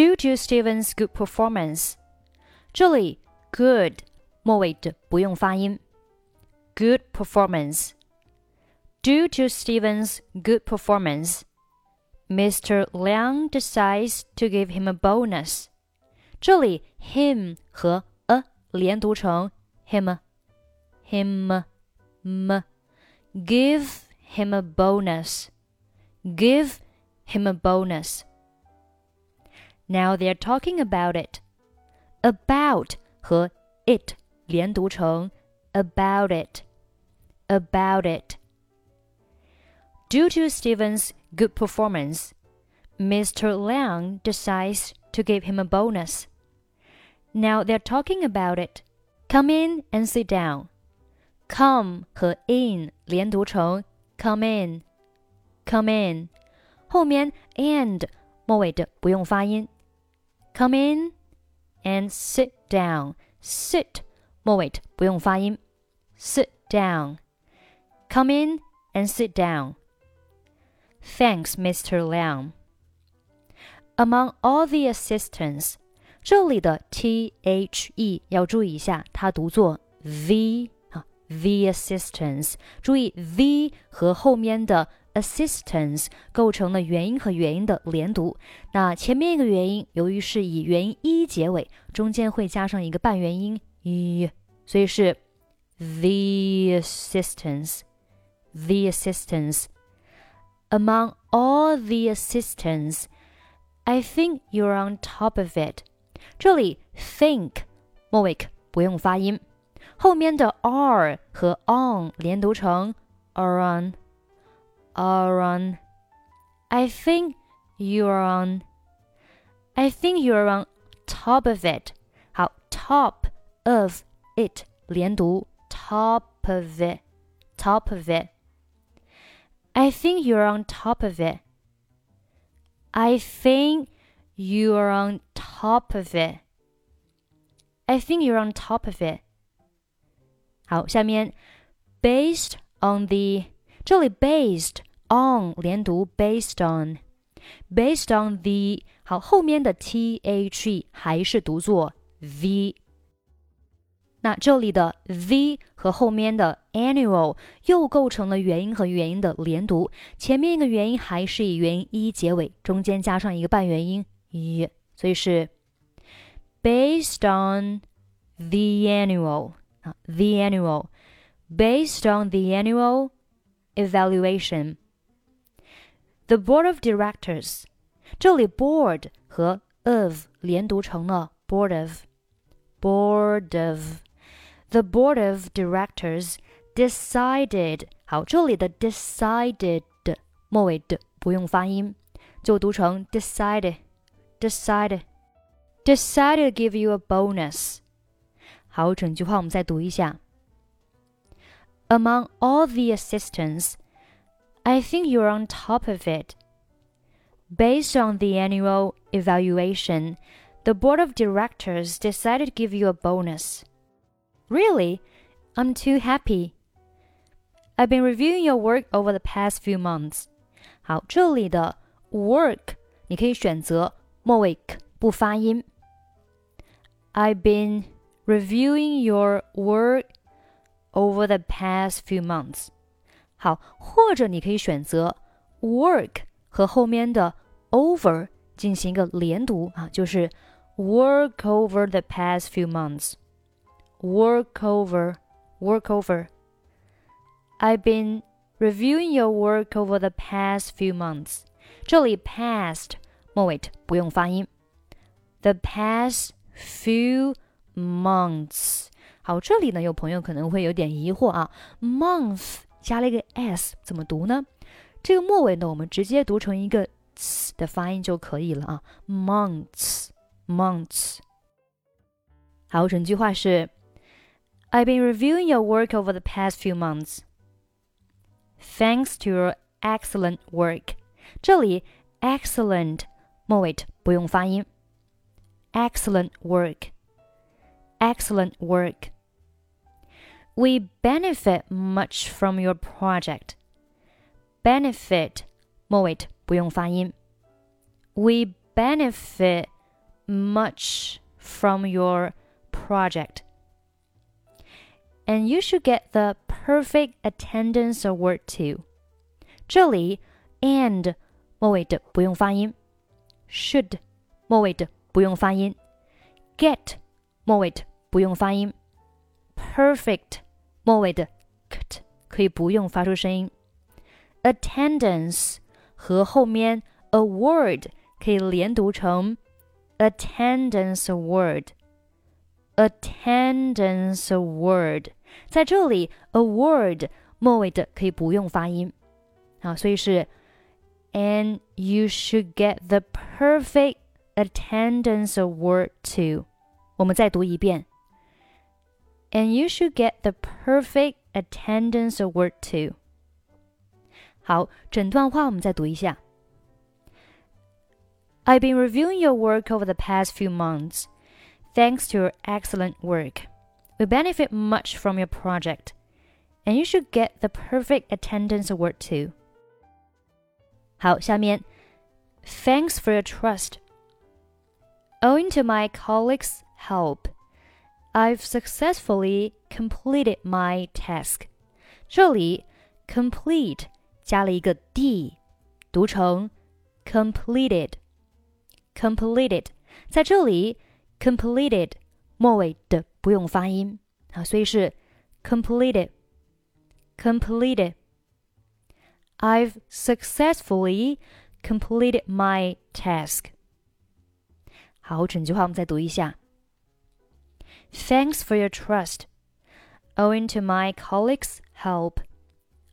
Due to Steven's good performance，这里 good 末尾的不用发音。Good performance. Due to Steven's good performance, Mr. Liang decides to give him a bonus. 这里 him 和 a 连读成 him him m give him a bonus give him a bonus now they're talking about it about 和 it 连读成 about it about it Due to Steven's good performance, Mr. Liang decides to give him a bonus. Now they're talking about it. Come in and sit down. Come 和 in 连读成 come in, come in，后面 and 末尾的不用发音。 Come in and sit down. Sit 末尾的不用发音。Sit down. Come in and sit down. Thanks, Mr. Liang. Among all the assistants, 这里的 t h e 要注意一下，它读作 v 啊，the assistants。注意 the 和后面的 Assistance 构成了元音和元音的连读。那前面一个元音由于是以元音一结尾，中间会加上一个半元音 e，所以是 the assistance，the assistance，among all the assistants, I think you're on top of it. 这里 think 末尾不用发音，后面的 are 和 on 连读成 are on are on. I think you're on. I think you're on top of it. 好，top of it 连读 top of it top of it. I think you're on top of it. I think you're on top of it. I think you're on top of it. 好，下面 based on the 这里 based on 连读 based on based on the 好后面的 t h e 还是读作 v 那这里的 the 和后面的 annual 又构成了元音和元音的连读，前面一个元音还是以元音一结尾，中间加上一个半元音一，所以是 based on the annual 啊，the annual based on the annual evaluation。The board of directors，这里 board 和 of 连读成了 board of board of。the board of directors decided，好，这里的 decided 末尾的不用发音，就读成 decided decided decided to give you a bonus。好，整句话我们再读一下。 Among all the assistants, I think you're on top of it. Based on the annual evaluation, the board of directors decided to give you a bonus. Really? I'm too happy. I've been reviewing your work over the past few months. 好，这里的 work 你可以选择末尾不发音。I've been reviewing your work over the past few months. 好，或者你可以选择 work 和后面的 over 进行一个连读啊，就是 work over the past few months work over, work over. I've been reviewing your work over the past few months. 这里 past 末尾不用发音。The past few months。 好，这里呢有朋友可能会有点疑惑啊，month 加了一个 s 怎么读呢？这个末尾呢，我们直接读成一个 s 的发音就可以了啊，months，months。好，整句话是。I've been reviewing your work over the past few months. Thanks to your excellent work. 这里 excellent 末尾不用发音。Excellent work. Excellent work. We benefit much from your project. Benefit 末尾不用发音。We benefit much from your project. And you should get the perfect attendance award too. 这里 and 末尾的不用发音，should 末尾的不用发音，get 末尾的不用发音，perfect 末尾的 kt 可以不用发出声音，attendance 和后面 award 可以连读成 attendance award。attendance award，在这里 award 末尾的可以不用发音啊，所以是 and you should get the perfect attendance award too。我们再读一遍 ，and you should get the perfect attendance award too。好，整段话我们再读一下。I've been reviewing your work over the past few months. Thanks to your excellent work, we benefit much from your project, and you should get the perfect attendance award too. 好，下面，Thanks for your trust. Owing to my colleagues' help, I've successfully completed my task. 这里 complete 加了一个 d，读成 completed。completed 在这里 completed 末尾的不用发音啊，所以是 completed completed。I've successfully completed my task。好，整句话我们再读一下。 Thanks for your trust. Owing to my colleagues' help,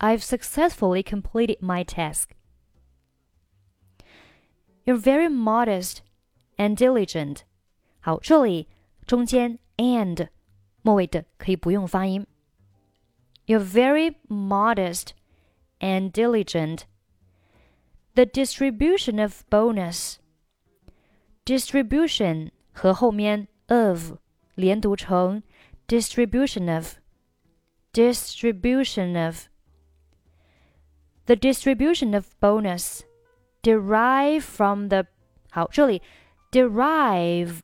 I've successfully completed my task. You're very modest and diligent. 好，这里中间 and 末尾的可以不用发音。You're very modest and diligent. The distribution of bonus. Distribution 和后面 of 连读成 distribution of. Distribution of. The distribution of bonus derive from the 好，这里 derived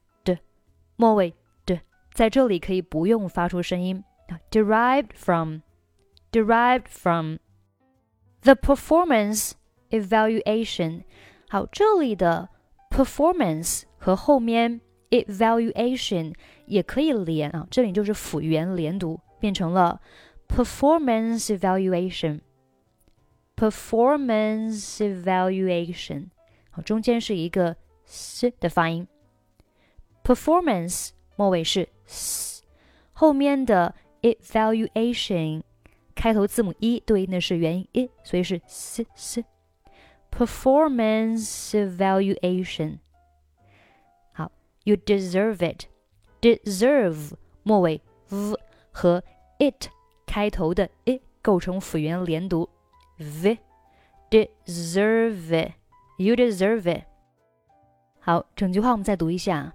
末尾的在这里可以不用发出声音啊，derived from derived from the performance evaluation。好，这里的 performance 和后面 evaluation 也可以连啊，这里就是辅元连读，变成了 performance evaluation。performance evaluation，好，中间是一个 s 的发音。performance 末尾是 s，后面的 evaluation 开头字母 e 对应的是元音 e，所以是 s s。performance evaluation。 好，you deserve it。deserve 末尾 v 和 it 开头的 i 构成辅元连读。v deserve it, you deserve it。好，整句话我们再读一下。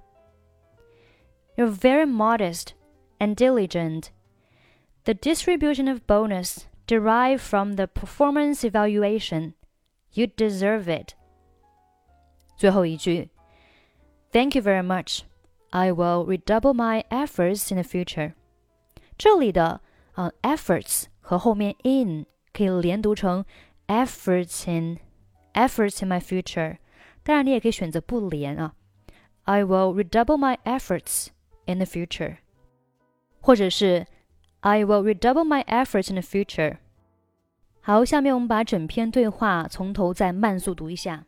You're very modest and diligent. The distribution of bonus derived from the performance evaluation. You deserve it. 最后一句 ，Thank you very much. I will redouble my efforts in the future. 这里的呃 efforts 和后面 in 可以连读成 efforts in efforts in my future。当然，你也可以选择不连啊。I will redouble my efforts in the future，或者是 I will redouble my efforts in the future。好，下面我们把整篇对话从头再慢速读一下。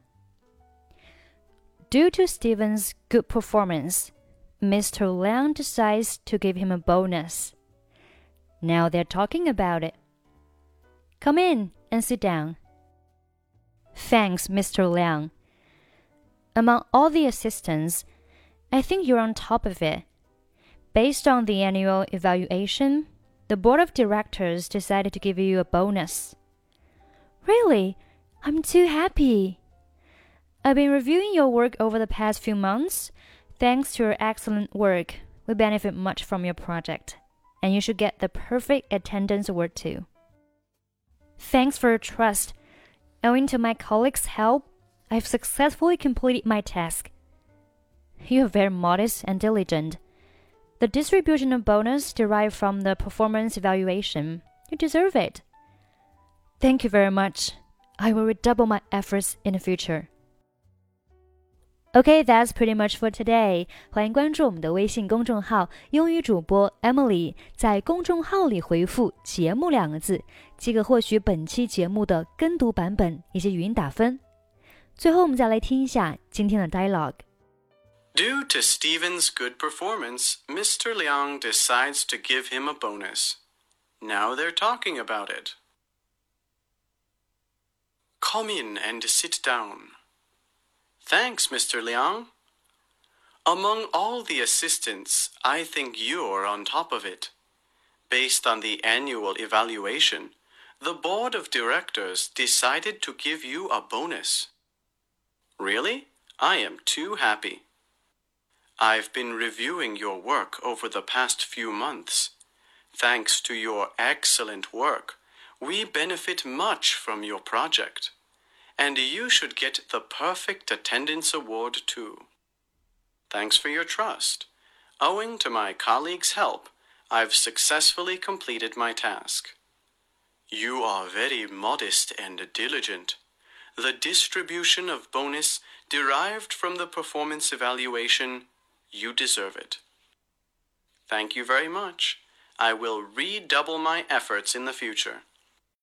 Due to Steven's good performance, Mr. Liang decides to give him a bonus. Now they're talking about it. Come in and sit down. Thanks, Mr. Liang. Among all the assistants, I think you're on top of it. Based on the annual evaluation, the board of directors decided to give you a bonus. Really? I'm too happy. I've been reviewing your work over the past few months. Thanks to your excellent work, we benefit much from your project, and you should get the perfect attendance award too. Thanks for your trust. Owing to my colleagues' help, I've successfully completed my task. You're very modest and diligent. The distribution of bonus derived from the performance evaluation. You deserve it. Thank you very much. I will redouble my efforts in the future. Okay, that's pretty much for today. 欢迎关注我们的微信公众号“英语主播 Emily”，在公众号里回复“节目”两个字，即可获取本期节目的跟读版本以及语音打分。最后，我们再来听一下今天的 dialogue。Due to Steven's good performance, Mr. Liang decides to give him a bonus. Now they're talking about it. Come in and sit down. Thanks, Mr. Liang. Among all the assistants, I think you're on top of it. Based on the annual evaluation, the board of directors decided to give you a bonus. Really? I am too happy. I've been reviewing your work over the past few months. Thanks to your excellent work, we benefit much from your project and you should get the Perfect Attendance Award too. Thanks for your trust. Owing to my colleagues' help, I've successfully completed my task. You are very modest and diligent. The distribution of bonus derived from the performance evaluation, you deserve it. Thank you very much. I will redouble my efforts in the future.